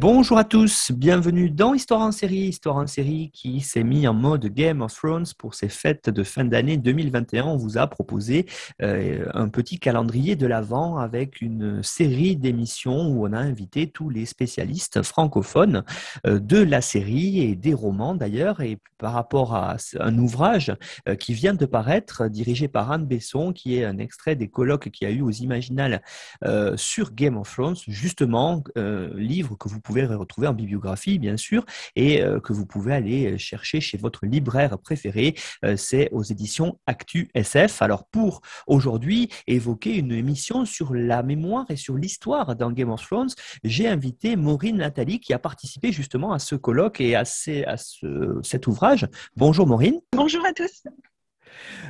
Bon Bonjour à tous, bienvenue dans Histoire en série, Histoire en série qui s'est mis en mode Game of Thrones pour ses fêtes de fin d'année 2021. On vous a proposé euh, un petit calendrier de l'Avent avec une série d'émissions où on a invité tous les spécialistes francophones euh, de la série et des romans d'ailleurs. Et par rapport à un ouvrage euh, qui vient de paraître, dirigé par Anne Besson, qui est un extrait des colloques qu'il y a eu aux Imaginales sur Game of Thrones, justement, livre que vous pouvez retrouver en bibliographie, bien sûr, et euh, que vous pouvez aller chercher chez votre libraire préféré. Euh, c'est aux éditions Actu SF. Alors, pour aujourd'hui évoquer une émission sur la mémoire et sur l'histoire dans Game of Thrones, j'ai invité Maureen Nathalie qui a participé justement à ce colloque et à, à ce, cet ouvrage. Bonjour Maureen. Bonjour à tous.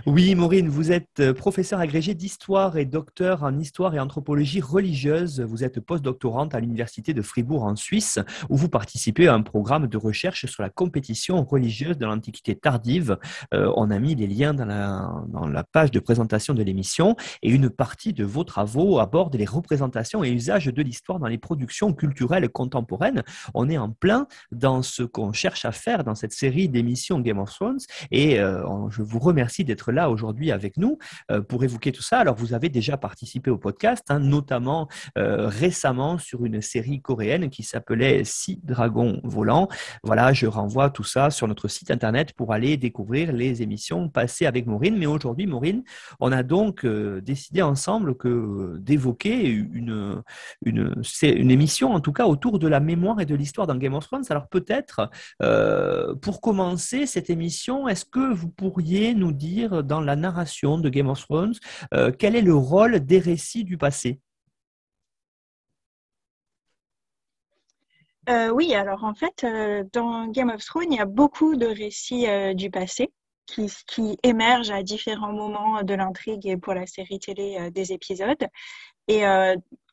Oui, Maureen, vous êtes euh, professeur agrégé d'histoire et docteur en histoire et anthropologie religieuse. Vous êtes postdoctorante à l'Université de Fribourg en Suisse, où vous participez à un programme de recherche sur la compétition religieuse de l'Antiquité tardive. Euh, on a mis les liens dans la, dans la page de présentation de l'émission et une partie de vos travaux aborde les représentations et usages de l'histoire dans les productions culturelles contemporaines. On est en plein dans ce qu'on cherche à faire dans cette série d'émissions Game of Thrones et euh, je vous remercie d'être là aujourd'hui avec nous euh, pour évoquer tout ça. Alors, vous avez déjà participé au podcast, hein, notamment euh, récemment sur une série coréenne qui s'appelait Six dragons volants. Voilà, je renvoie tout ça sur notre site internet pour aller découvrir les émissions passées avec Maureen. Mais aujourd'hui, Maureen, on a donc euh, décidé ensemble que d'évoquer une, une, une émission, en tout cas, autour de la mémoire et de l'histoire dans Game of Thrones. Alors, peut-être, pour commencer cette émission, est-ce que vous pourriez nous dans la narration de Game of Thrones euh, Quel est le rôle des récits du passé? Euh, Oui, alors en fait, euh, dans Game of Thrones, il y a beaucoup de récits du passé qui, émergent à différents moments de l'intrigue et pour la série télé des épisodes. Et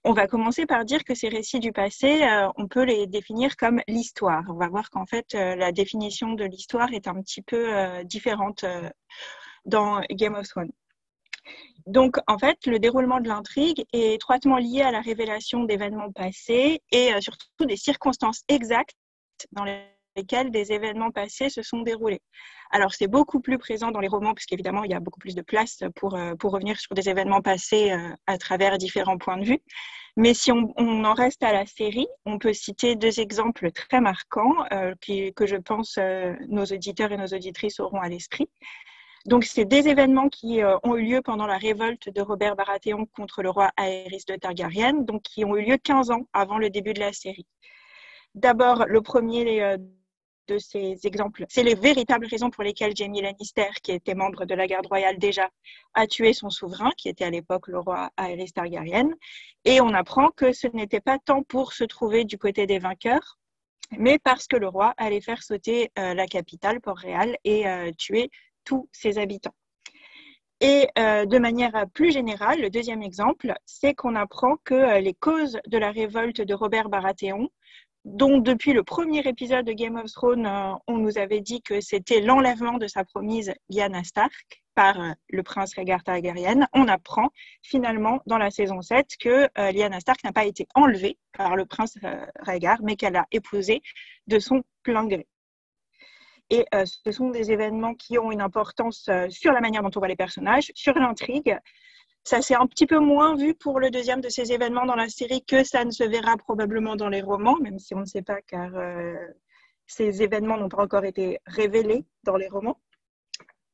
on va commencer par dire que ces récits du passé, on peut les définir comme l'histoire. On va voir qu'en fait, la définition de l'histoire est un petit peu différente dans Game of Thrones. Donc, en fait, le déroulement de l'intrigue est étroitement lié à la révélation d'événements passés et euh, surtout des circonstances exactes dans lesquels des événements passés se sont déroulés. Alors, c'est beaucoup plus présent dans les romans, puisqu'évidemment, il y a beaucoup plus de place pour, euh, pour revenir sur des événements passés euh, à travers différents points de vue. Mais si on, en reste à la série, on peut citer deux exemples très marquants euh, que je pense nos auditeurs et nos auditrices auront à l'esprit. Donc, c'est des événements qui ont eu lieu pendant la révolte de Robert Baratheon contre le roi Aerys de Targaryen, donc qui ont eu lieu 15 ans avant le début de la série. D'abord, le premier de ces exemples. C'est les véritables raisons pour lesquelles Jamie Lannister, qui était membre de la garde royale déjà, a tué son souverain, qui était à l'époque le roi Aerys Targaryen. Et on apprend que ce n'était pas tant pour se trouver du côté des vainqueurs, mais parce que le roi allait faire sauter euh, la capitale, Port-Réal, et euh, tuer tous ses habitants. Et euh, de manière plus générale, le deuxième exemple, c'est qu'on apprend que les causes de la révolte de Robert Baratheon donc, depuis le premier épisode de Game of Thrones, euh, on nous avait dit que c'était l'enlèvement de sa promise Lyanna Stark par euh, le prince Rhaegar Targaryen. On apprend finalement dans la saison 7 que euh, Lyanna Stark n'a pas été enlevée par le prince Rhaegar, mais qu'elle a épousé de son plein gré. Et ce sont des événements qui ont une importance sur la manière dont on voit les personnages, sur l'intrigue, ça s'est un petit peu moins vu pour le deuxième de ces événements dans la série que ça ne se verra probablement dans les romans, même si on ne sait pas car euh, ces événements n'ont pas encore été révélés dans les romans.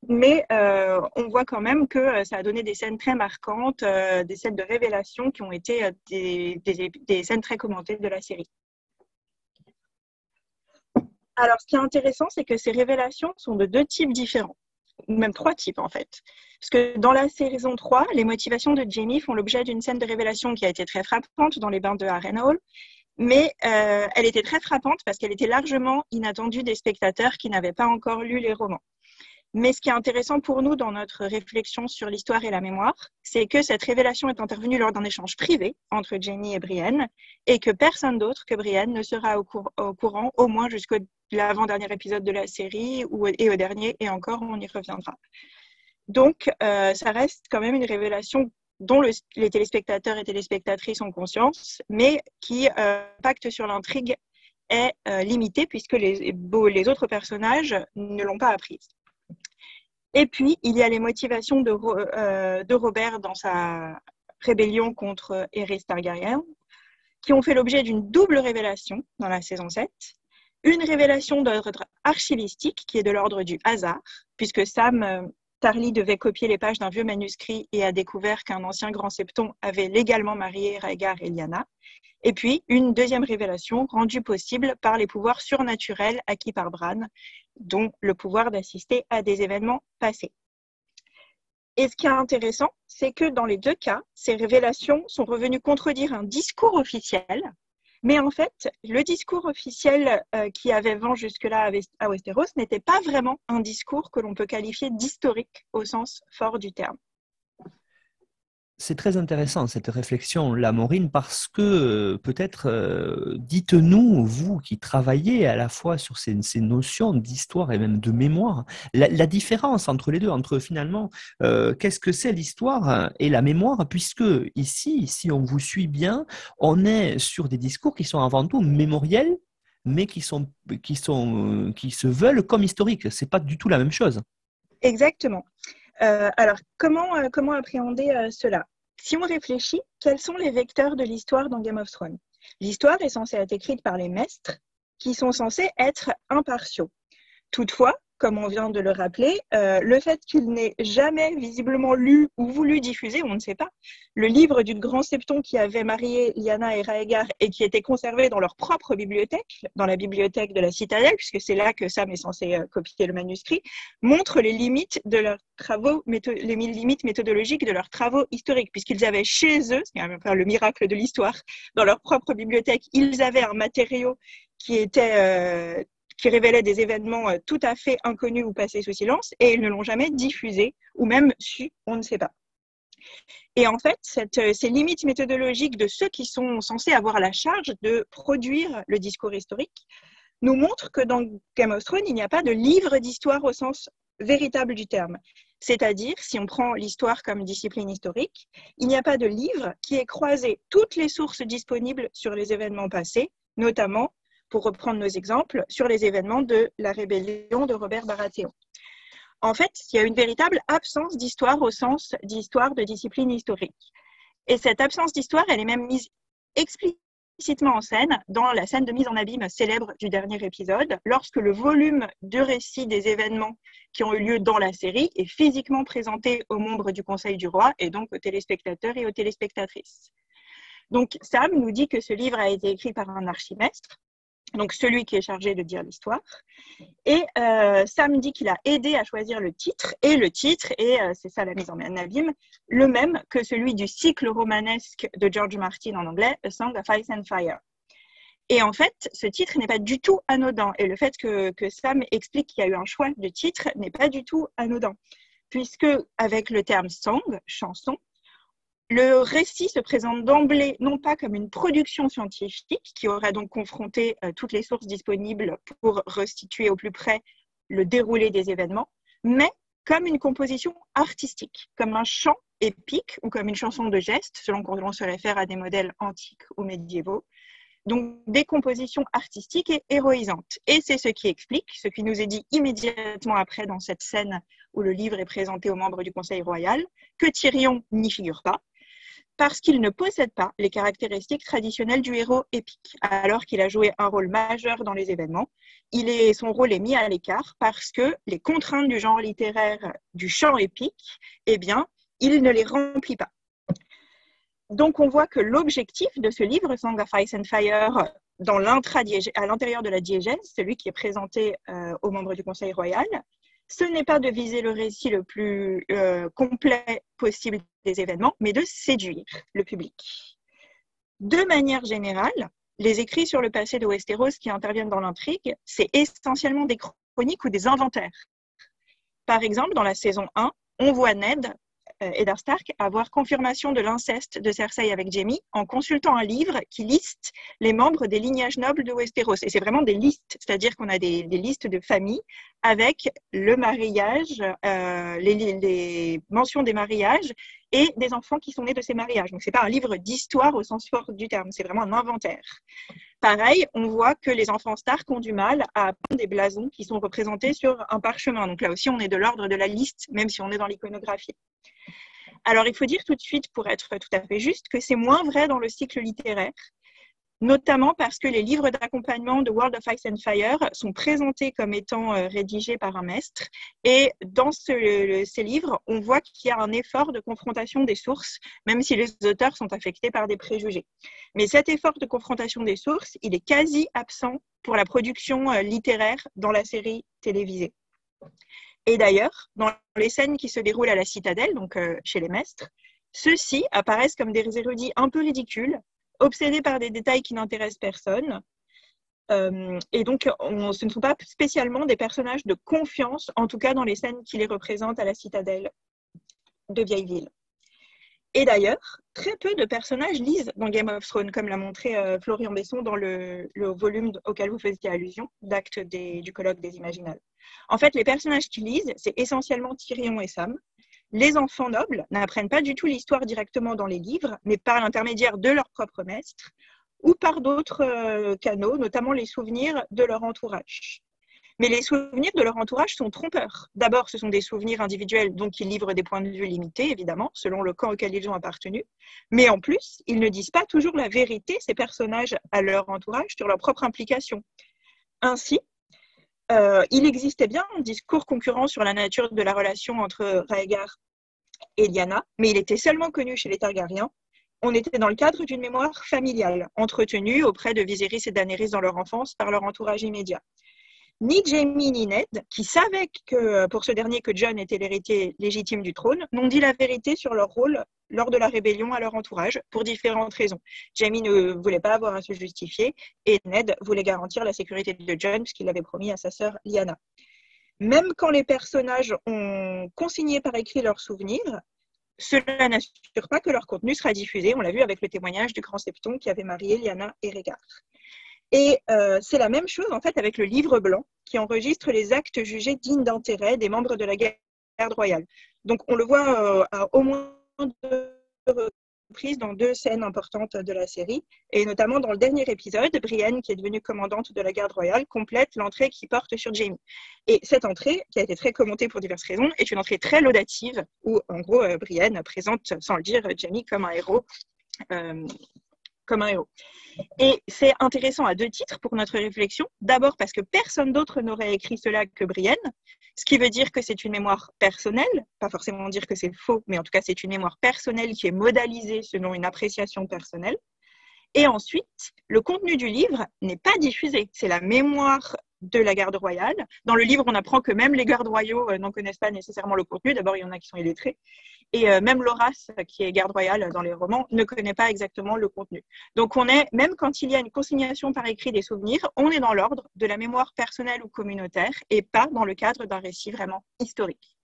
Mais euh, on voit quand même que euh, ça a donné des scènes très marquantes, des scènes de révélation qui ont été des, des scènes très commentées de la série. Alors, ce qui est intéressant, c'est que ces révélations sont de deux types différents même trois types en fait. Parce que dans la saison 3, les motivations de Jamie font l'objet d'une scène de révélation qui a été très frappante dans les bains de Harrenhal, mais euh, elle était très frappante parce qu'elle était largement inattendue des spectateurs qui n'avaient pas encore lu les romans. Mais ce qui est intéressant pour nous dans notre réflexion sur l'histoire et la mémoire, c'est que cette révélation est intervenue lors d'un échange privé entre Jamie et Brienne et que personne d'autre que Brienne ne sera au, courant, au moins jusqu'au l'avant-dernier épisode de la série ou, et au dernier, et encore, on y reviendra. Donc, euh, ça reste quand même une révélation dont les téléspectateurs et téléspectatrices ont conscience, mais qui euh, impacte sur l'intrigue est euh, limité puisque les, les autres personnages ne l'ont pas apprise. Et puis, il y a les motivations de, de Robert dans sa rébellion contre Aerys Targaryen, qui ont fait l'objet d'une double révélation dans la saison 7 une révélation d'ordre archivistique qui est de l'ordre du hasard, puisque Sam euh, Tarly devait copier les pages d'un vieux manuscrit et a découvert qu'un ancien grand septon avait légalement marié Rhaegar et Lyanna. Et puis, une deuxième révélation rendue possible par les pouvoirs surnaturels acquis par Bran, dont le pouvoir d'assister à des événements passés. Et ce qui est intéressant, c'est que dans les deux cas, ces révélations sont revenues contredire un discours officiel, mais en fait, le discours officiel euh, qui avait vent jusque-là à Westeros n'était pas vraiment un discours que l'on peut qualifier d'historique au sens fort du terme c'est très intéressant cette réflexion, la Maureen, parce que euh, peut-être, euh, dites-nous, vous qui travaillez à la fois sur ces, notions d'histoire et même de mémoire, la, différence entre les deux, entre finalement, euh, qu'est-ce que c'est l'histoire et la mémoire, puisque ici, si on vous suit bien, on est sur des discours qui sont avant tout mémoriels, mais qui, sont, qui, sont, qui se veulent comme historiques. Ce n'est pas du tout la même chose. Exactement. Alors, comment, comment appréhender cela? Si on réfléchit, quels sont les vecteurs de l'histoire dans Game of Thrones? L'histoire est censée être écrite par les maîtres qui sont censés être impartiaux. Toutefois, comme on vient de le rappeler, euh, le fait qu'il n'ait jamais visiblement lu ou voulu diffuser, on ne sait pas, le livre du grand septon qui avait marié Lyanna et Raegar et qui était conservé dans leur propre bibliothèque, dans la bibliothèque de la citadelle, puisque c'est là que Sam est censé euh, copier le manuscrit, montre les limites de leurs travaux, les limites méthodologiques de leurs travaux historiques, puisqu'ils avaient chez eux, c'est le miracle de l'histoire, dans leur propre bibliothèque, ils avaient un matériau qui était euh, qui révélaient des événements euh, tout à fait inconnus ou passés sous silence, et ils ne l'ont jamais diffusé ou même su, on ne sait pas. Et en fait, euh, ces limites méthodologiques de ceux qui sont censés avoir la charge de produire le discours historique nous montrent que dans Game of il n'y a pas de livre d'histoire au sens véritable du terme. C'est-à-dire, si on prend l'histoire comme discipline historique, il n'y a pas de livre qui ait croisé toutes les sources disponibles sur les événements passés, notamment pour reprendre nos exemples, sur les événements de la rébellion de Robert Baratheon. En fait, il y a une véritable absence d'histoire au sens d'histoire de discipline historique. Et cette absence d'histoire, elle est même mise explicitement en scène dans la scène de mise en abîme célèbre du dernier épisode, lorsque le volume de récit des événements qui ont eu lieu dans la série est physiquement présenté aux membres du Conseil du Roi et donc aux téléspectateurs et aux téléspectatrices. Donc Sam nous dit que ce livre a été écrit par un archimestre, donc celui qui est chargé de dire l'histoire. Et euh, Sam dit qu'il a aidé à choisir le titre, et le titre, et euh, c'est ça la mise en abîme, le même que celui du cycle romanesque de George Martin en anglais, A Song of Ice and Fire. Et en fait, ce titre n'est pas du tout anodin, et le fait que, que Sam explique qu'il y a eu un choix de titre n'est pas du tout anodin, puisque avec le terme song, chanson, le récit se présente d'emblée non pas comme une production scientifique qui aurait donc confronté euh, toutes les sources disponibles pour restituer au plus près le déroulé des événements, mais comme une composition artistique, comme un chant épique ou comme une chanson de geste, selon qu'on se réfère à des modèles antiques ou médiévaux. Donc des compositions artistiques et héroïsantes. Et c'est ce qui explique, ce qui nous est dit immédiatement après dans cette scène où le livre est présenté aux membres du Conseil royal, que Tyrion n'y figure pas, parce qu'il ne possède pas les caractéristiques traditionnelles du héros épique, alors qu'il a joué un rôle majeur dans les événements. Son rôle est mis à l'écart parce que les contraintes du genre littéraire du chant épique, eh bien, il ne les remplit pas. Donc, on voit que l'objectif de ce livre, Song of Ice and Fire, à l'intérieur de la diégèse, celui qui est présenté euh, aux membres du Conseil royal, ce n'est pas de viser le récit le plus euh, complet possible des événements, mais de séduire le public. De manière générale, les écrits sur le passé de Westeros qui interviennent dans l'intrigue, c'est essentiellement des chroniques ou des inventaires. Par exemple, dans la saison 1, on voit Ned Eddard Stark avoir confirmation de l'inceste de Cersei avec Jaime en consultant un livre qui liste les membres des lignages nobles de Westeros. Et c'est vraiment des listes, c'est-à-dire qu'on a des, listes de familles avec le mariage, euh, les, mentions des mariages et des enfants qui sont nés de ces mariages. Donc, ce n'est pas un livre d'histoire au sens fort du terme, c'est vraiment un inventaire. Pareil, on voit que les enfants Stark ont du mal à apprendre des blasons qui sont représentés sur un parchemin. Donc là aussi, on est de l'ordre de la liste, même si on est dans l'iconographie. Alors, il faut dire tout de suite, pour être tout à fait juste, que c'est moins vrai dans le cycle littéraire, notamment parce que les livres d'accompagnement de World of Ice and Fire sont présentés comme étant euh, rédigés par un maître. Et dans ces livres, on voit qu'il y a un effort de confrontation des sources, même si les auteurs sont affectés par des préjugés. Mais cet effort de confrontation des sources, il est quasi absent pour la production euh, littéraire dans la série télévisée. Et d'ailleurs, dans les scènes qui se déroulent à la citadelle, donc euh, chez les maîtres, ceux-ci apparaissent comme des érudits un peu ridicules, obsédés par des détails qui n'intéressent personne. Euh, et donc, ce ne sont pas spécialement des personnages de confiance, en tout cas dans les scènes qui les représentent à la citadelle de Vieilleville. Et d'ailleurs, très peu de personnages lisent dans Game of Thrones, comme l'a montré euh, Florian Besson dans le, volume auquel vous faisiez allusion, d'acte du colloque des Imaginales. En fait, les personnages qui lisent, c'est essentiellement Tyrion et Sam. Les enfants nobles n'apprennent pas du tout l'histoire directement dans les livres, mais par l'intermédiaire de leur propre maître ou par d'autres euh, canaux, notamment les souvenirs de leur entourage. Mais les souvenirs de leur entourage sont trompeurs. D'abord, ce sont des souvenirs individuels, donc ils livrent des points de vue limités, évidemment, selon le camp auquel ils ont appartenu. Mais en plus, ils ne disent pas toujours la vérité, ces personnages, à leur entourage, sur leur propre implication. Ainsi, euh, il existait bien un discours concurrent sur la nature de la relation entre Rhaegar et Lyanna, mais il était seulement connu chez les Targaryens. On était dans le cadre d'une mémoire familiale, entretenue auprès de Viserys et Daenerys dans leur enfance par leur entourage immédiat ni Jamie ni Ned, qui savaient que pour ce dernier que John était l'héritier légitime du trône, n'ont dit la vérité sur leur rôle lors de la rébellion à leur entourage pour différentes raisons. Jamie ne voulait pas avoir à se justifier et Ned voulait garantir la sécurité de John puisqu'il l'avait promis à sa sœur Lyanna. Même quand les personnages ont consigné par écrit leurs souvenirs, cela n'assure pas que leur contenu sera diffusé. On l'a vu avec le témoignage du grand septon qui avait marié Lyanna et Rhaegar. Et euh, c'est la même chose en fait avec le livre blanc qui enregistre les actes jugés dignes d'intérêt des membres de la garde royale. Donc on le voit euh, à au moins deux prise dans deux scènes importantes de la série, et notamment dans le dernier épisode, Brienne, qui est devenue commandante de la garde royale, complète l'entrée qui porte sur Jamie. Et cette entrée, qui a été très commentée pour diverses raisons, est une entrée très laudative, où en gros, euh, Brienne présente, sans le dire, Jamie comme un héros. Comme un héros. Et c'est intéressant à deux titres pour notre réflexion. D'abord parce que personne d'autre n'aurait écrit cela que Brienne, ce qui veut dire que c'est une mémoire personnelle, pas forcément dire que c'est faux, mais en tout cas c'est une mémoire personnelle qui est modalisée selon une appréciation personnelle. Et ensuite, le contenu du livre n'est pas diffusé. C'est la mémoire de la garde royale. Dans le livre, on apprend que même les gardes royaux euh, n'en connaissent pas nécessairement le contenu. D'abord, il y en a qui sont illettrés. Et euh, même Loras, qui est garde royale dans les romans, ne connaît pas exactement le contenu. Donc, on est, même quand il y a une consignation par écrit des souvenirs, on est dans l'ordre de la mémoire personnelle ou communautaire et pas dans le cadre d'un récit vraiment historique.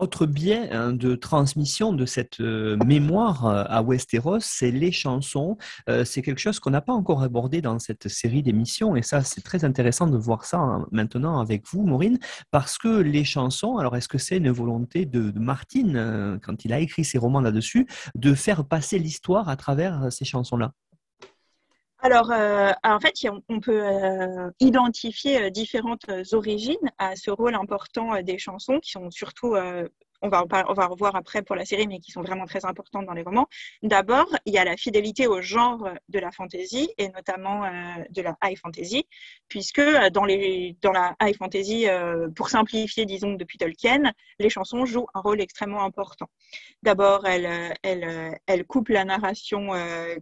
Autre biais hein, de transmission de cette euh, mémoire euh, à Westeros, c'est les chansons. Euh, c'est quelque chose qu'on n'a pas encore abordé dans cette série d'émissions et ça, c'est très intéressant de voir ça hein, maintenant avec vous, Maureen, parce que les chansons, alors est-ce que c'est une volonté de, de Martin, quand il a écrit ses romans là-dessus, de faire passer l'histoire à travers ces chansons-là? Alors, en fait, on peut identifier différentes origines à ce rôle important des chansons, qui sont surtout on va, on va revoir après pour la série, mais qui sont vraiment très importantes dans les romans. D'abord, il y a la fidélité au genre de la fantasy et notamment euh, de la high fantasy, puisque euh, dans, les, dans la high fantasy, euh, pour simplifier, disons, depuis Tolkien, les chansons jouent un rôle extrêmement important. D'abord, elles, elles, elles, coupent la narration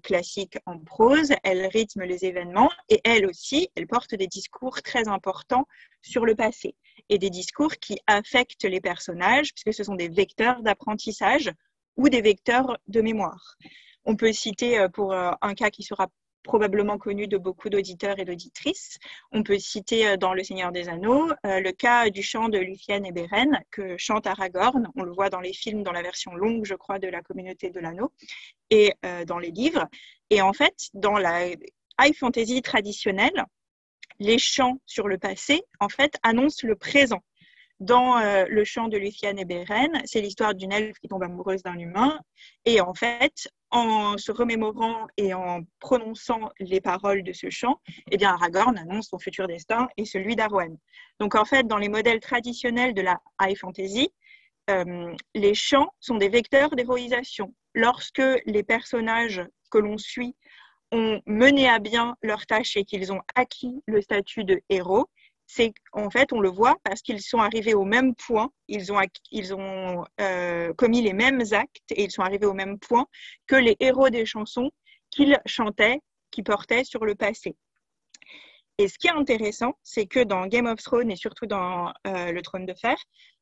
classique en prose, elles rythment les événements et elles aussi, elles portent des discours très importants sur le passé et des discours qui affectent les personnages, puisque ce sont des vecteurs d'apprentissage ou des vecteurs de mémoire. On peut citer euh, pour euh, un cas qui sera probablement connu de beaucoup d'auditeurs et d'auditrices. On peut citer euh, dans Le Seigneur des Anneaux le cas du chant de Luthien et Beren que chante Aragorn. On le voit dans les films, dans la version longue, je crois, de la communauté de l'anneau et dans les livres. Et en fait, dans la high fantasy traditionnelle, les chants sur le passé, en fait, annoncent le présent. Dans euh, le chant de Luthien et Beren, c'est l'histoire d'une elfe qui tombe amoureuse d'un humain. Et en fait, en se remémorant et en prononçant les paroles de ce chant, eh bien, Aragorn annonce son futur destin et celui d'Arwen. Donc, en fait, dans les modèles traditionnels de la high fantasy, euh, les chants sont des vecteurs d'héroïsation. Lorsque les personnages que l'on suit ont mené à bien leur tâche et qu'ils ont acquis le statut de héros, c'est en fait, on le voit parce qu'ils sont arrivés au même point, ils ont, euh, commis les mêmes actes et ils sont arrivés au même point que les héros des chansons qu'ils chantaient, qui portaient sur le passé. Et ce qui est intéressant, c'est que dans Game of Thrones et surtout dans euh, Le Trône de Fer,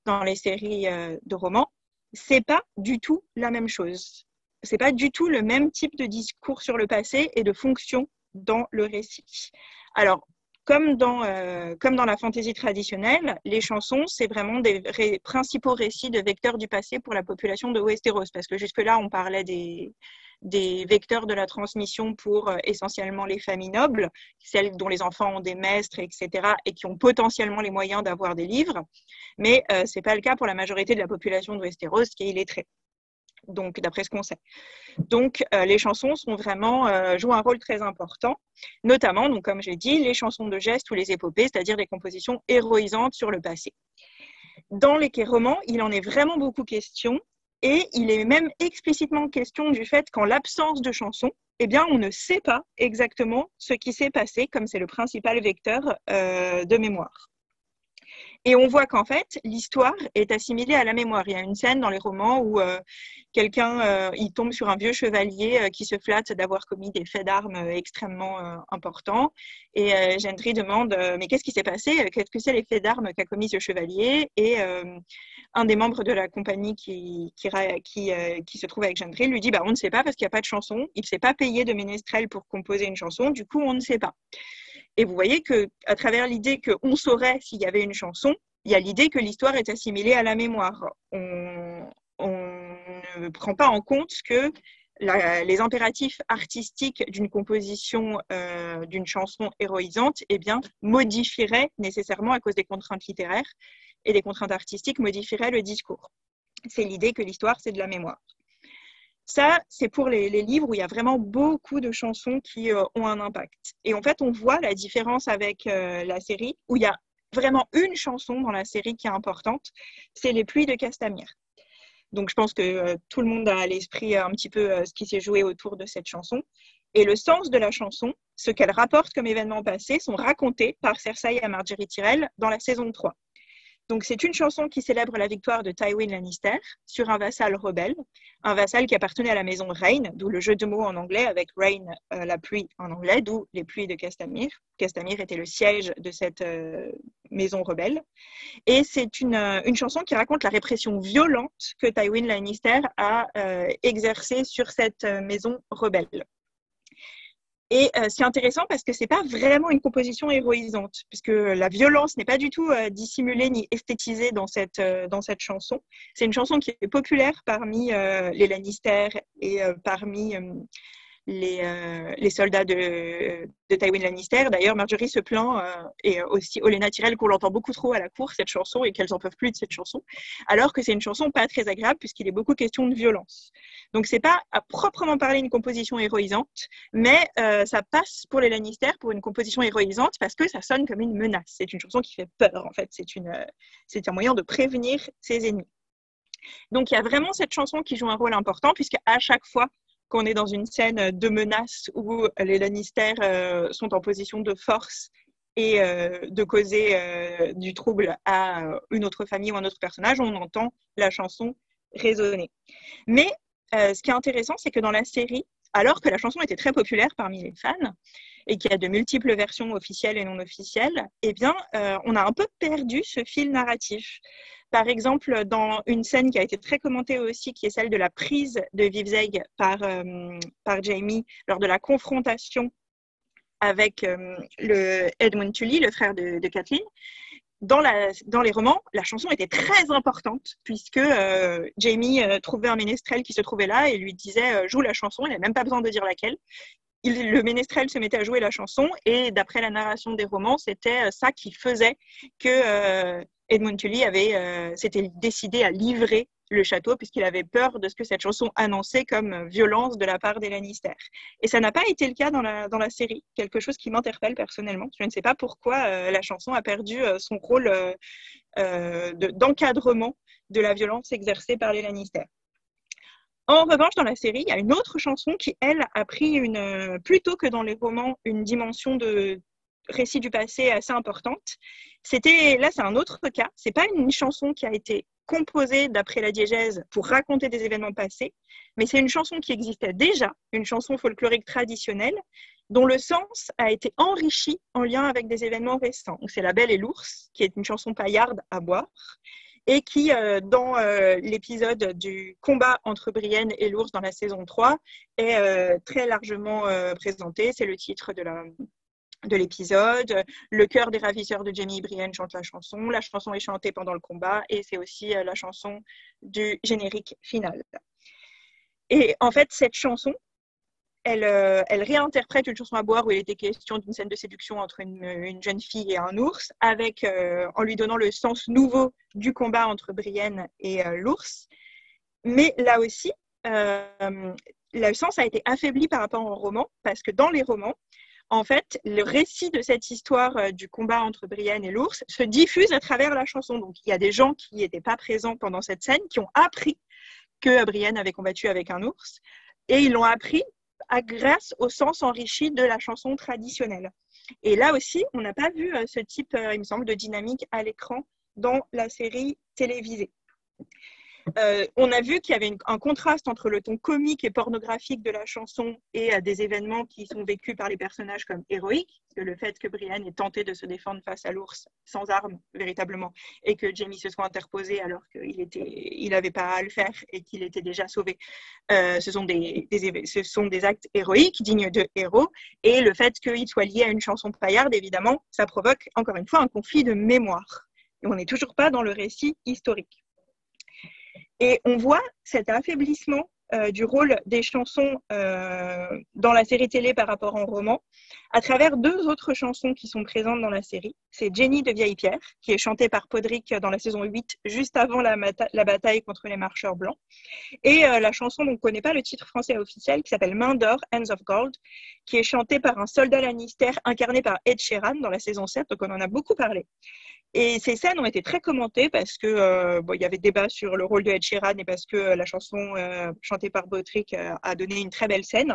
dans les séries euh, de romans, c'est pas du tout la même chose c'est pas du tout le même type de discours sur le passé et de fonction dans le récit. Alors, comme dans, euh, comme dans la fantaisie traditionnelle, les chansons, c'est vraiment des principaux récits de vecteurs du passé pour la population de Westeros, parce que jusque-là, on parlait des, des vecteurs de la transmission pour euh, essentiellement les familles nobles, celles dont les enfants ont des maîtres, etc., et qui ont potentiellement les moyens d'avoir des livres. Mais euh, ce n'est pas le cas pour la majorité de la population de Westeros, qui est illettrée donc d'après ce qu'on sait. Donc euh, les chansons sont vraiment euh, jouent un rôle très important, notamment donc comme j'ai dit les chansons de gestes ou les épopées, c'est-à-dire des compositions héroïsantes sur le passé. Dans les romans, il en est vraiment beaucoup question et il est même explicitement question du fait qu'en l'absence de chansons, eh bien, on ne sait pas exactement ce qui s'est passé, comme c'est le principal vecteur euh, de mémoire. Et on voit qu'en fait, l'histoire est assimilée à la mémoire. Il y a une scène dans les romans où euh, quelqu'un euh, tombe sur un vieux chevalier euh, qui se flatte d'avoir commis des faits d'armes extrêmement importants. Et Gendry demande Mais qu'est-ce qui s'est passé? Qu'est-ce que c'est les faits d'armes qu'a commis ce chevalier? Et un des membres de la compagnie qui, qui se trouve avec Gendry lui dit bah, On ne sait pas parce qu'il n'y a pas de chanson. Il ne s'est pas payé de ménestrel pour composer une chanson. Du coup, on ne sait pas. Et vous voyez que à travers l'idée qu'on saurait s'il y avait une chanson, il y a l'idée que l'histoire est assimilée à la mémoire. On, ne prend pas en compte que les impératifs artistiques d'une composition euh, d'une chanson héroïsante eh bien, modifieraient nécessairement, à cause des contraintes littéraires et des contraintes artistiques, modifieraient le discours. C'est l'idée que l'histoire, c'est de la mémoire. Ça, c'est pour les, livres où il y a vraiment beaucoup de chansons qui euh, ont un impact. Et en fait, on voit la différence avec euh, la série, où il y a vraiment une chanson dans la série qui est importante, c'est Les pluies de Castamir. Donc, je pense que euh, tout le monde a à l'esprit un petit peu ce qui s'est joué autour de cette chanson. Et le sens de la chanson, ce qu'elle rapporte comme événement passé, sont racontés par Cersei à Marjorie Tyrell dans la saison 3. Donc, c'est une chanson qui célèbre la victoire de Tywin Lannister sur un vassal rebelle, un vassal qui appartenait à la maison Rain, d'où le jeu de mots en anglais avec Rain, euh, la pluie en anglais, d'où les pluies de Castamir. Castamir était le siège de cette euh, maison rebelle. Et c'est euh, une, chanson qui raconte la répression violente que Tywin Lannister a exercée sur cette maison rebelle. Et euh, c'est intéressant parce que c'est pas vraiment une composition héroïsante, puisque la violence n'est pas du tout euh, dissimulée ni esthétisée dans cette, euh, dans cette chanson. C'est une chanson qui est populaire parmi les Lannister et parmi les, euh, les soldats de, de, Tywin Lannister. D'ailleurs, Marjorie se plaint, euh, et aussi Olenna Tyrell, qu'on l'entend beaucoup trop à la cour, cette chanson, et qu'elles en peuvent plus de cette chanson, alors que c'est une chanson pas très agréable, puisqu'il est beaucoup question de violence. Donc, c'est pas à proprement parler une composition héroïsante, mais euh, ça passe pour les Lannister pour une composition héroïsante, parce que ça sonne comme une menace. C'est une chanson qui fait peur, en fait. C'est c'est un moyen de prévenir ses ennemis. Donc il y a vraiment cette chanson qui joue un rôle important puisque à chaque fois qu'on est dans une scène de menace où les Lannister euh, sont en position de force et euh, de causer euh, du trouble à une autre famille ou un autre personnage, on entend la chanson résonner. Mais ce qui est intéressant, c'est que dans la série, alors que la chanson était très populaire parmi les fans et qu'il y a de multiples versions officielles et non officielles, eh bien, on a un peu perdu ce fil narratif. Par exemple, dans une scène qui a été très commentée aussi, qui est celle de la prise de Vivzeg par, euh, par Jamie lors de la confrontation avec euh, le Edmund Tully, le frère de, Kathleen. Dans, les romans, la chanson était très importante puisque euh, Jamie trouvait un ménestrel qui se trouvait là et lui disait joue la chanson, il n'a même pas besoin de dire laquelle. Le ménestrel se mettait à jouer la chanson et d'après la narration des romans, c'était ça qui faisait que Edmund Tully avait euh, s'était décidé à livrer le château puisqu'il avait peur de ce que cette chanson annonçait comme violence de la part des Lannister. Et ça n'a pas été le cas dans la, dans la série, quelque chose qui m'interpelle personnellement. Je ne sais pas pourquoi euh, la chanson a perdu euh, son rôle d'encadrement de, la violence exercée par les Lannister. En revanche, dans la série, il y a une autre chanson qui, elle, a pris une, plutôt que dans les romans, une dimension de récit du passé assez importante. C'était là, c'est un autre cas. C'est pas une chanson qui a été composée d'après la diégèse pour raconter des événements passés, mais c'est une chanson qui existait déjà, une chanson folklorique traditionnelle, dont le sens a été enrichi en lien avec des événements récents. C'est La Belle et l'Ours, qui est une chanson paillarde à boire, et qui, euh, dans euh, l'épisode du combat entre Brienne et l'ours dans la saison 3, est euh, très largement présenté. C'est le titre de la, de l'épisode. Le chœur des ravisseurs de Jamie Brienne chante la chanson. La chanson est chantée pendant le combat et c'est aussi euh, la chanson du générique final. Et en fait, cette chanson, elle, euh, elle, réinterprète une chanson à boire où il était question d'une scène de séduction entre une, jeune fille et un ours, avec, euh, en lui donnant le sens nouveau du combat entre Brienne et l'ours. Mais là aussi, le sens a été affaibli par rapport au roman, parce que dans les romans, en fait, le récit de cette histoire euh, du combat entre Brienne et l'ours se diffuse à travers la chanson. Donc, il y a des gens qui n'étaient pas présents pendant cette scène qui ont appris que Brienne avait combattu avec un ours et ils l'ont appris grâce au sens enrichi de la chanson traditionnelle. Et là aussi, on n'a pas vu euh, ce type, euh, il me semble, de dynamique à l'écran dans la série télévisée. Euh, on a vu qu'il y avait un contraste entre le ton comique et pornographique de la chanson et euh, des événements qui sont vécus par les personnages comme héroïques. que le fait que Brienne ait tenté de se défendre face à l'ours sans armes, véritablement, et que Jamie se soit interposé alors qu'il n'avait pas à le faire et qu'il était déjà sauvé, euh, ce, sont des, ce sont des actes héroïques, dignes de héros. Et le fait qu'il soit lié à une chanson paillarde, évidemment, ça provoque encore une fois un conflit de mémoire. Et on n'est toujours pas dans le récit historique. Et on voit cet affaiblissement euh, du rôle des chansons euh, dans la série télé par rapport au roman à travers deux autres chansons qui sont présentes dans la série. C'est Jenny de Vieille Pierre, qui est chantée par Podrick dans la saison 8, juste avant la, bataille contre les marcheurs blancs, et euh, la chanson dont on ne connaît pas le titre français officiel, qui s'appelle Main d'or, Hands of Gold, qui est chantée par un soldat Lannister incarné par Ed Sheeran dans la saison 7, donc on en a beaucoup parlé. Et ces scènes ont été très commentées parce que il y avait débat sur le rôle de Ed Sheeran et parce que la chanson par Botrick euh, a donné une très belle scène.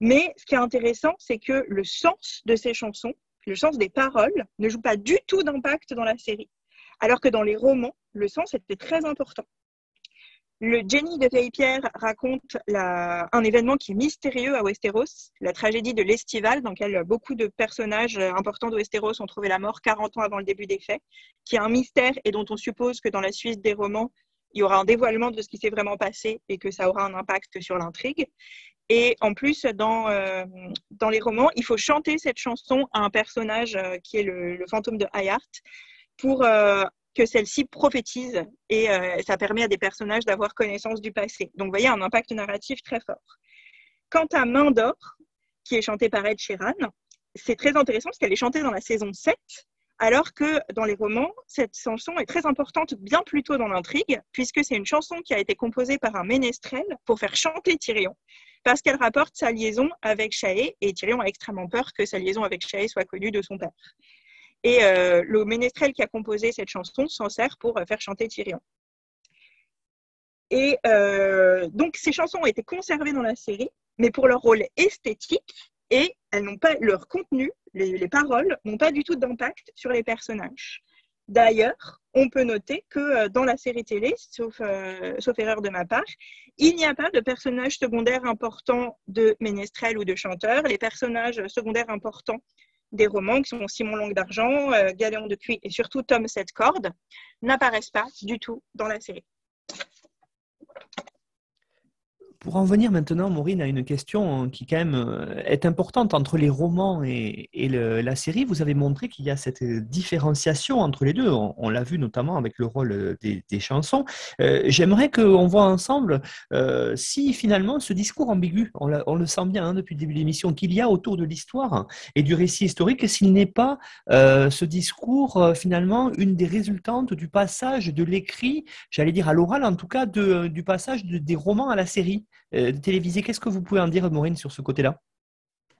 Mais ce qui est intéressant, c'est que le sens de ces chansons, le sens des paroles, ne joue pas du tout d'impact dans la série. Alors que dans les romans, le sens était très important. Le Jenny de Vieille-Pierre raconte un événement qui est mystérieux à Westeros, la tragédie de l'Estival, dans laquelle beaucoup de personnages importants de ont trouvé la mort 40 ans avant le début des faits, qui est un mystère et dont on suppose que dans la suite des romans, il y aura un dévoilement de ce qui s'est vraiment passé et que ça aura un impact sur l'intrigue. Et en plus, dans, euh, dans les romans, il faut chanter cette chanson à un personnage euh, qui est le, fantôme de Hayart pour euh, que celle-ci prophétise et ça permet à des personnages d'avoir connaissance du passé. Donc, vous voyez, un impact narratif très fort. Quant à Main d'or, qui est chantée par Ed Sheeran, c'est très intéressant parce qu'elle est chantée dans la saison 7, alors que dans les romans, cette chanson est très importante bien plus tôt dans l'intrigue, puisque c'est une chanson qui a été composée par un ménestrel pour faire chanter Tyrion, parce qu'elle rapporte sa liaison avec Shae, et Tyrion a extrêmement peur que sa liaison avec Shae soit connue de son père. Et euh, le ménestrel qui a composé cette chanson s'en sert pour euh, faire chanter Tyrion. Et euh, donc ces chansons ont été conservées dans la série, mais pour leur rôle esthétique et elles n'ont pas leur contenu, les, paroles n'ont pas du tout d'impact sur les personnages. D'ailleurs, on peut noter que dans la série télé, sauf, sauf erreur de ma part, il n'y a pas de personnages secondaires importants de ménestrel ou de chanteur. Les personnages secondaires importants des romans qui sont Simon Longue d'Argent, euh, Galéon de Cuit et surtout Tom Sept Cordes n'apparaissent pas du tout dans la série. Pour en venir maintenant, Maureen, à une question qui quand même euh, est importante entre les romans et, la série. Vous avez montré qu'il y a cette différenciation entre les deux. On, l'a vu notamment avec le rôle des, chansons. Euh, j'aimerais qu'on voit ensemble euh, si finalement ce discours ambigu, on, le sent bien hein, depuis le début de l'émission, qu'il y a autour de l'histoire et du récit historique, s'il n'est pas ce discours finalement une des résultantes du passage de l'écrit, j'allais dire à l'oral en tout cas, du passage des romans à la série. Euh, télévisé. Qu'est-ce que vous pouvez en dire, Maureen, sur ce côté-là?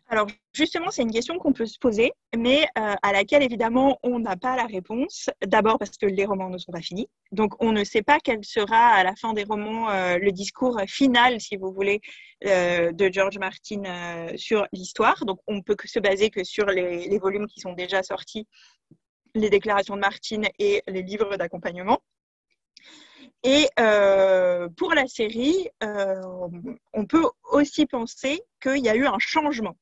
Alors justement, c'est une question qu'on peut se poser, mais euh, à laquelle évidemment on n'a pas la réponse. D'abord parce que les romans ne sont pas finis, donc on ne sait pas quel sera à la fin des romans euh, le discours final, si vous voulez, de George Martin sur l'histoire. Donc on peut que se baser que sur les, volumes qui sont déjà sortis, les déclarations de Martin et les livres d'accompagnement. Et euh, pour la série, euh, on peut aussi penser qu'il y a eu un changement.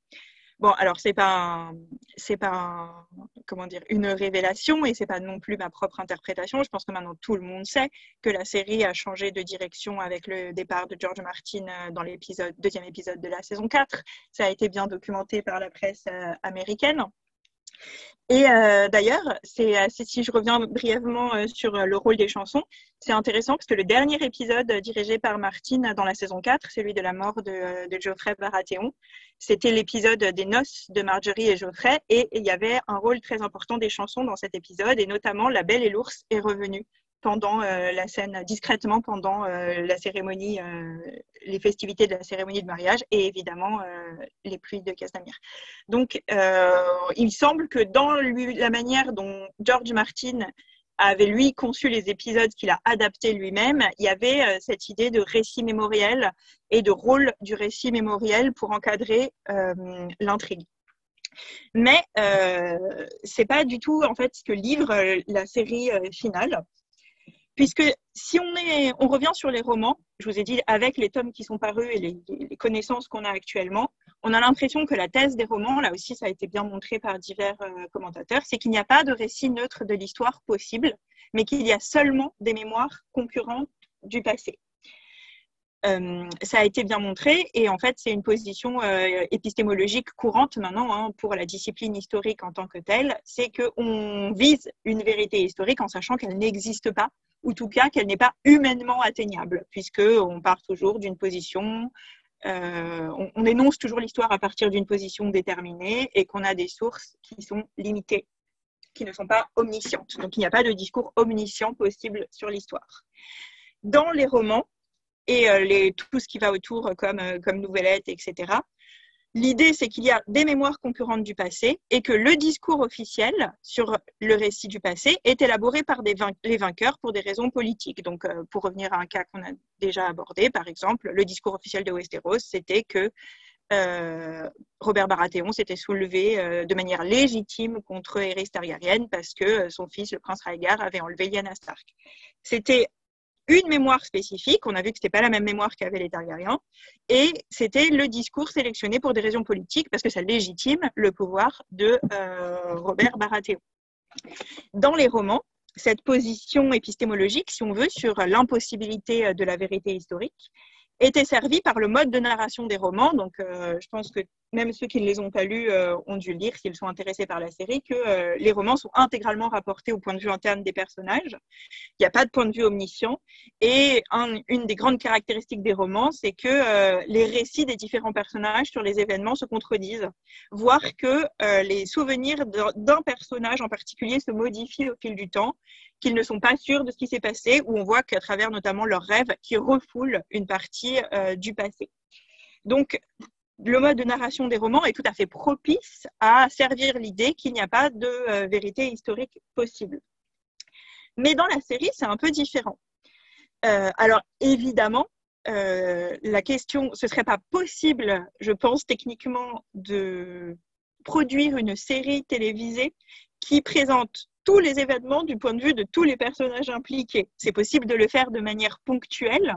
Bon, alors c'est pas c'est pas comment dire une révélation et c'est pas non plus ma propre interprétation. Je pense que maintenant tout le monde sait que la série a changé de direction avec le départ de George Martin euh, dans l'épisode deuxième épisode de la saison 4. Ça a été bien documenté par la presse américaine. Et euh, d'ailleurs, c'est, si je reviens brièvement euh, sur euh, le rôle des chansons, c'est intéressant parce que le dernier épisode dirigé par Martine dans la saison 4, celui de la mort de Geoffrey Baratheon, c'était l'épisode des noces de Marjorie et Geoffrey et il y avait un rôle très important des chansons dans cet épisode et notamment La Belle et l'Ours est revenue pendant euh, la scène, discrètement pendant euh, la cérémonie, euh, les festivités de la cérémonie de mariage et évidemment les pluies de Castamir. Donc, il semble que dans la manière dont George Martin avait lui conçu les épisodes qu'il a adaptés lui-même, il y avait cette idée de récit mémoriel et de rôle du récit mémoriel pour encadrer l'intrigue. Mais euh, c'est pas du tout en fait ce que livre la série finale. Puisque si on, est, on revient sur les romans, je vous ai dit, avec les tomes qui sont parus et les, connaissances qu'on a actuellement, on a l'impression que la thèse des romans, là aussi ça a été bien montré par divers euh, commentateurs, c'est qu'il n'y a pas de récit neutre de l'histoire possible, mais qu'il y a seulement des mémoires concurrentes du passé. Euh, ça a été bien montré et en fait c'est une position euh, épistémologique courante maintenant hein, pour la discipline historique en tant que telle, c'est qu'on vise une vérité historique en sachant qu'elle n'existe pas ou tout cas qu'elle n'est pas humainement atteignable, puisqu'on part toujours d'une position, euh, on, on, énonce toujours l'histoire à partir d'une position déterminée et qu'on a des sources qui sont limitées, qui ne sont pas omniscientes. Donc il n'y a pas de discours omniscient possible sur l'histoire. Dans les romans, et euh, les, tout ce qui va autour comme, euh, comme nouvellette, etc., L'idée, c'est qu'il y a des mémoires concurrentes du passé et que le discours officiel sur le récit du passé est élaboré par les vainqueurs pour des raisons politiques. Donc, euh, pour revenir à un cas qu'on a déjà abordé, par exemple, le discours officiel de Westeros, c'était que euh, Robert Baratheon s'était soulevé euh, de manière légitime contre Aerys Targaryen parce que son fils, le prince Rhaegar, avait enlevé Lyanna Stark. C'était une mémoire spécifique. On a vu que ce n'était pas la même mémoire qu'avaient les Targaryens. Et c'était le discours sélectionné pour des raisons politiques parce que ça légitime le pouvoir de euh, Robert Baratheon. Dans les romans, cette position épistémologique, si on veut, sur l'impossibilité de la vérité historique, était servi par le mode de narration des romans. Donc, euh, je pense que même ceux qui ne les ont pas lus euh, ont dû lire, s'ils sont intéressés par la série, que euh, les romans sont intégralement rapportés au point de vue interne des personnages. Il n'y a pas de point de vue omniscient. Et une des grandes caractéristiques des romans, c'est que les récits des différents personnages sur les événements se contredisent, voire que les souvenirs d'un personnage en particulier se modifient au fil du temps qu'ils ne sont pas sûrs de ce qui s'est passé, où on voit qu'à travers notamment leurs rêves, qui refoulent une partie euh, du passé. Donc, le mode de narration des romans est tout à fait propice à servir l'idée qu'il n'y a pas de euh, vérité historique possible. Mais dans la série, c'est un peu différent. Euh, alors, évidemment, la question, ce ne serait pas possible, je pense, techniquement, de produire une série télévisée qui présente tous les événements du point de vue de tous les personnages impliqués. C'est possible de le faire de manière ponctuelle.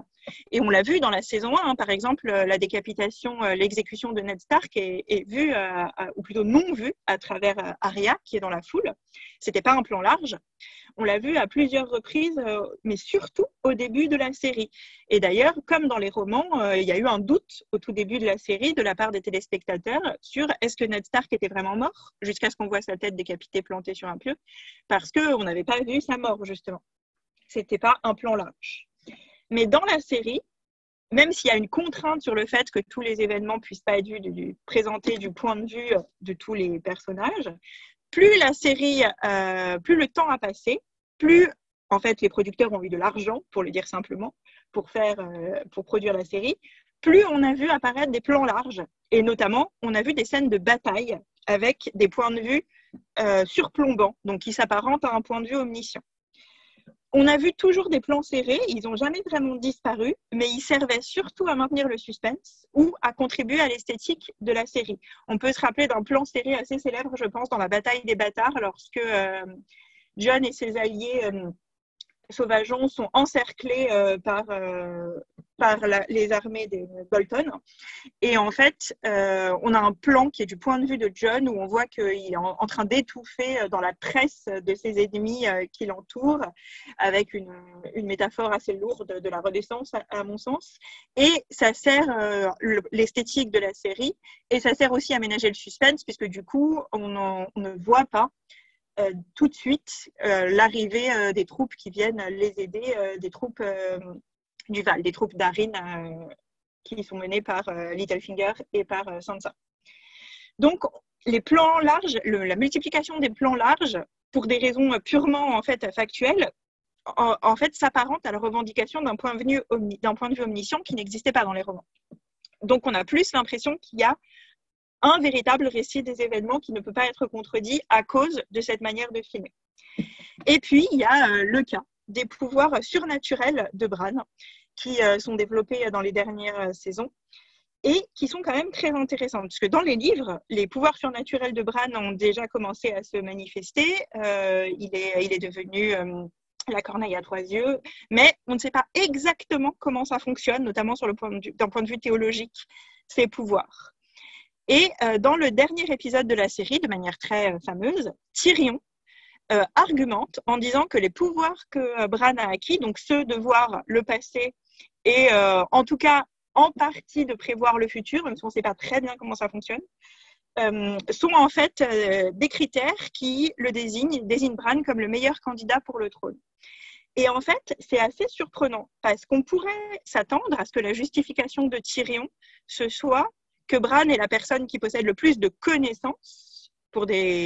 Et on l'a vu dans la saison 1, hein. par exemple, la décapitation, euh, l'exécution de Ned Stark est, vue, euh, ou plutôt non vue, à travers euh, Arya, qui est dans la foule. C'était pas un plan large. On l'a vu à plusieurs reprises, euh, mais surtout au début de la série. Et d'ailleurs, comme dans les romans, euh, il y a eu un doute au tout début de la série de la part des téléspectateurs sur est-ce que Ned Stark était vraiment mort, jusqu'à ce qu'on voit sa tête décapitée plantée sur un pieu, parce qu'on n'avait pas vu sa mort, justement. C'était pas un plan large. Mais dans la série, même s'il y a une contrainte sur le fait que tous les événements puissent pas être présentés du point de vue de tous les personnages, plus la série, euh, plus le temps a passé, plus en fait les producteurs ont eu de l'argent, pour le dire simplement, pour faire, euh, pour produire la série, plus on a vu apparaître des plans larges et notamment on a vu des scènes de bataille avec des points de vue euh, surplombants, donc qui s'apparentent à un point de vue omniscient. On a vu toujours des plans serrés, ils n'ont jamais vraiment disparu, mais ils servaient surtout à maintenir le suspense ou à contribuer à l'esthétique de la série. On peut se rappeler d'un plan serré assez célèbre, je pense, dans la bataille des bâtards, lorsque euh, John et ses alliés euh, sauvageons sont encerclés euh, par, euh, par les armées des Bolton. Et en fait, euh, on a un plan qui est du point de vue de John où on voit qu'il est en, train d'étouffer dans la tresse de ses ennemis qui l'entourent, avec une, métaphore assez lourde de la Renaissance, à, mon sens. Et ça sert l'esthétique de la série et ça sert aussi à ménager le suspense, puisque du coup, on, ne voit pas euh, tout de suite euh, l'arrivée euh, des troupes qui viennent les aider, des troupes du Val, des troupes d'Arin qui sont menées par Littlefinger et par Sansa. Donc, les plans larges, la multiplication des plans larges, pour des raisons purement en fait factuelles, en, fait s'apparente à la revendication d'un point, point de vue omniscient qui n'existait pas dans les romans. Donc, on a plus l'impression qu'il y a un véritable récit des événements qui ne peut pas être contredit à cause de cette manière de filmer. Et puis, il y a euh, le cas des pouvoirs surnaturels de Bran qui euh, sont développés dans les dernières euh, saisons et qui sont quand même très intéressants. Parce que dans les livres, les pouvoirs surnaturels de Bran ont déjà commencé à se manifester. il, est, il est devenu la corneille à trois yeux, mais on ne sait pas exactement comment ça fonctionne, notamment sur le point d'un point de vue théologique, ces pouvoirs. Et euh, dans le dernier épisode de la série, de manière très euh, fameuse, Tyrion euh, argumente en disant que les pouvoirs que Bran a acquis, donc ceux de voir le passé et en tout cas en partie de prévoir le futur, même si on ne sait pas très bien comment ça fonctionne, sont en fait des critères qui le désignent, désignent Bran comme le meilleur candidat pour le trône. Et en fait, c'est assez surprenant parce qu'on pourrait s'attendre à ce que la justification de Tyrion, ce soit que Bran est la personne qui possède le plus de connaissances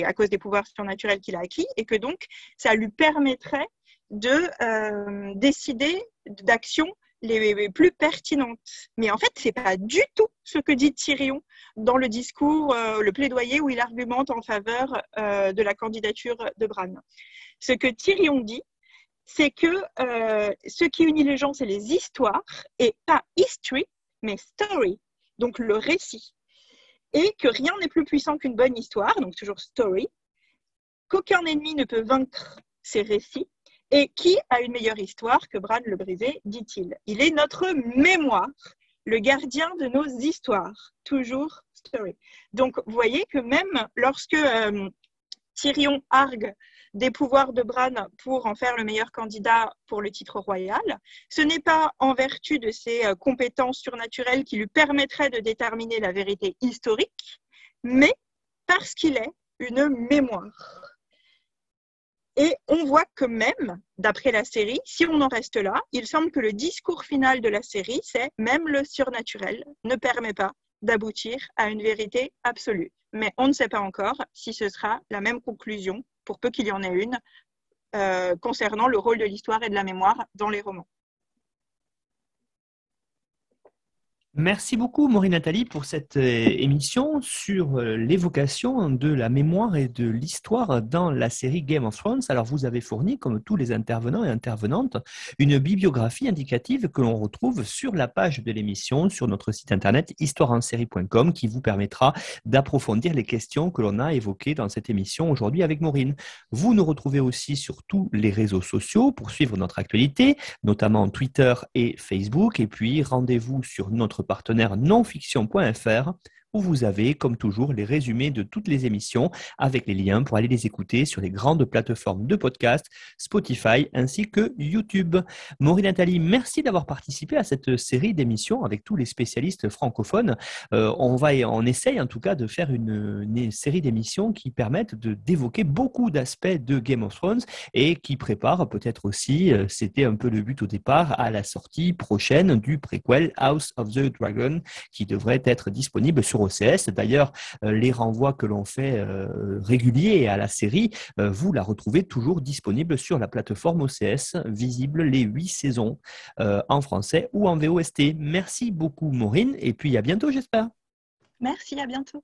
à cause des pouvoirs surnaturels qu'il a acquis et que donc ça lui permettrait de euh, décider d'actions les plus pertinentes. Mais en fait, c'est pas du tout ce que dit Tyrion dans le discours, euh, le plaidoyer où il argumente en faveur euh, de la candidature de Bran. Ce que Tyrion dit, c'est que euh, ce qui unit les gens, c'est les histoires, et pas history, mais story, donc le récit. Et que rien n'est plus puissant qu'une bonne histoire, donc toujours story, qu'aucun ennemi ne peut vaincre ces récits, et qui a une meilleure histoire que Bran le Brisé, dit-il. Il est notre mémoire, le gardien de nos histoires, toujours story. Donc, vous voyez que même lorsque euh, Tyrion argue des pouvoirs de Bran pour en faire le meilleur candidat pour le titre royal, ce n'est pas en vertu de ses euh, compétences surnaturelles qui lui permettraient de déterminer la vérité historique, mais parce qu'il est une mémoire. Et on voit que même, d'après la série, si on en reste là, il semble que le discours final de la série, c'est même le surnaturel ne permet pas d'aboutir à une vérité absolue. Mais on ne sait pas encore si ce sera la même conclusion, pour peu qu'il y en ait une, euh, concernant le rôle de l'histoire et de la mémoire dans les romans. Merci beaucoup, Maureen Nathalie, pour cette euh, émission sur euh, l'évocation de la mémoire et de l'histoire dans la série Game of Thrones. Alors, vous avez fourni, comme tous les intervenants et intervenantes, une bibliographie indicative que l'on retrouve sur la page de l'émission, sur notre site internet histoireensérie.com, qui vous permettra d'approfondir les questions que l'on a évoquées dans cette émission aujourd'hui avec Maureen. Vous nous retrouvez aussi sur tous les réseaux sociaux pour suivre notre actualité, notamment Twitter et Facebook. Et puis, rendez-vous sur notre partenaire nonfiction.fr où vous avez, comme toujours, les résumés de toutes les émissions avec les liens pour aller les écouter sur les grandes plateformes de podcast, Spotify ainsi que YouTube. Maureen Nathalie, merci d'avoir participé à cette série d'émissions avec tous les spécialistes francophones. Euh, on va, on essaye en tout cas de faire une, série d'émissions qui permettent d'évoquer beaucoup d'aspects de Game of Thrones et qui préparent peut-être aussi, euh, c'était un peu le but au départ, à la sortie prochaine du préquel House of the Dragon qui devrait être disponible sur au CS. D'ailleurs, euh, les renvois que l'on fait euh, réguliers à la série, euh, vous la retrouvez toujours disponible sur la plateforme OCS, visible les huit saisons en français ou en VOST. Merci beaucoup Maureen et puis à bientôt j'espère. Merci, à bientôt.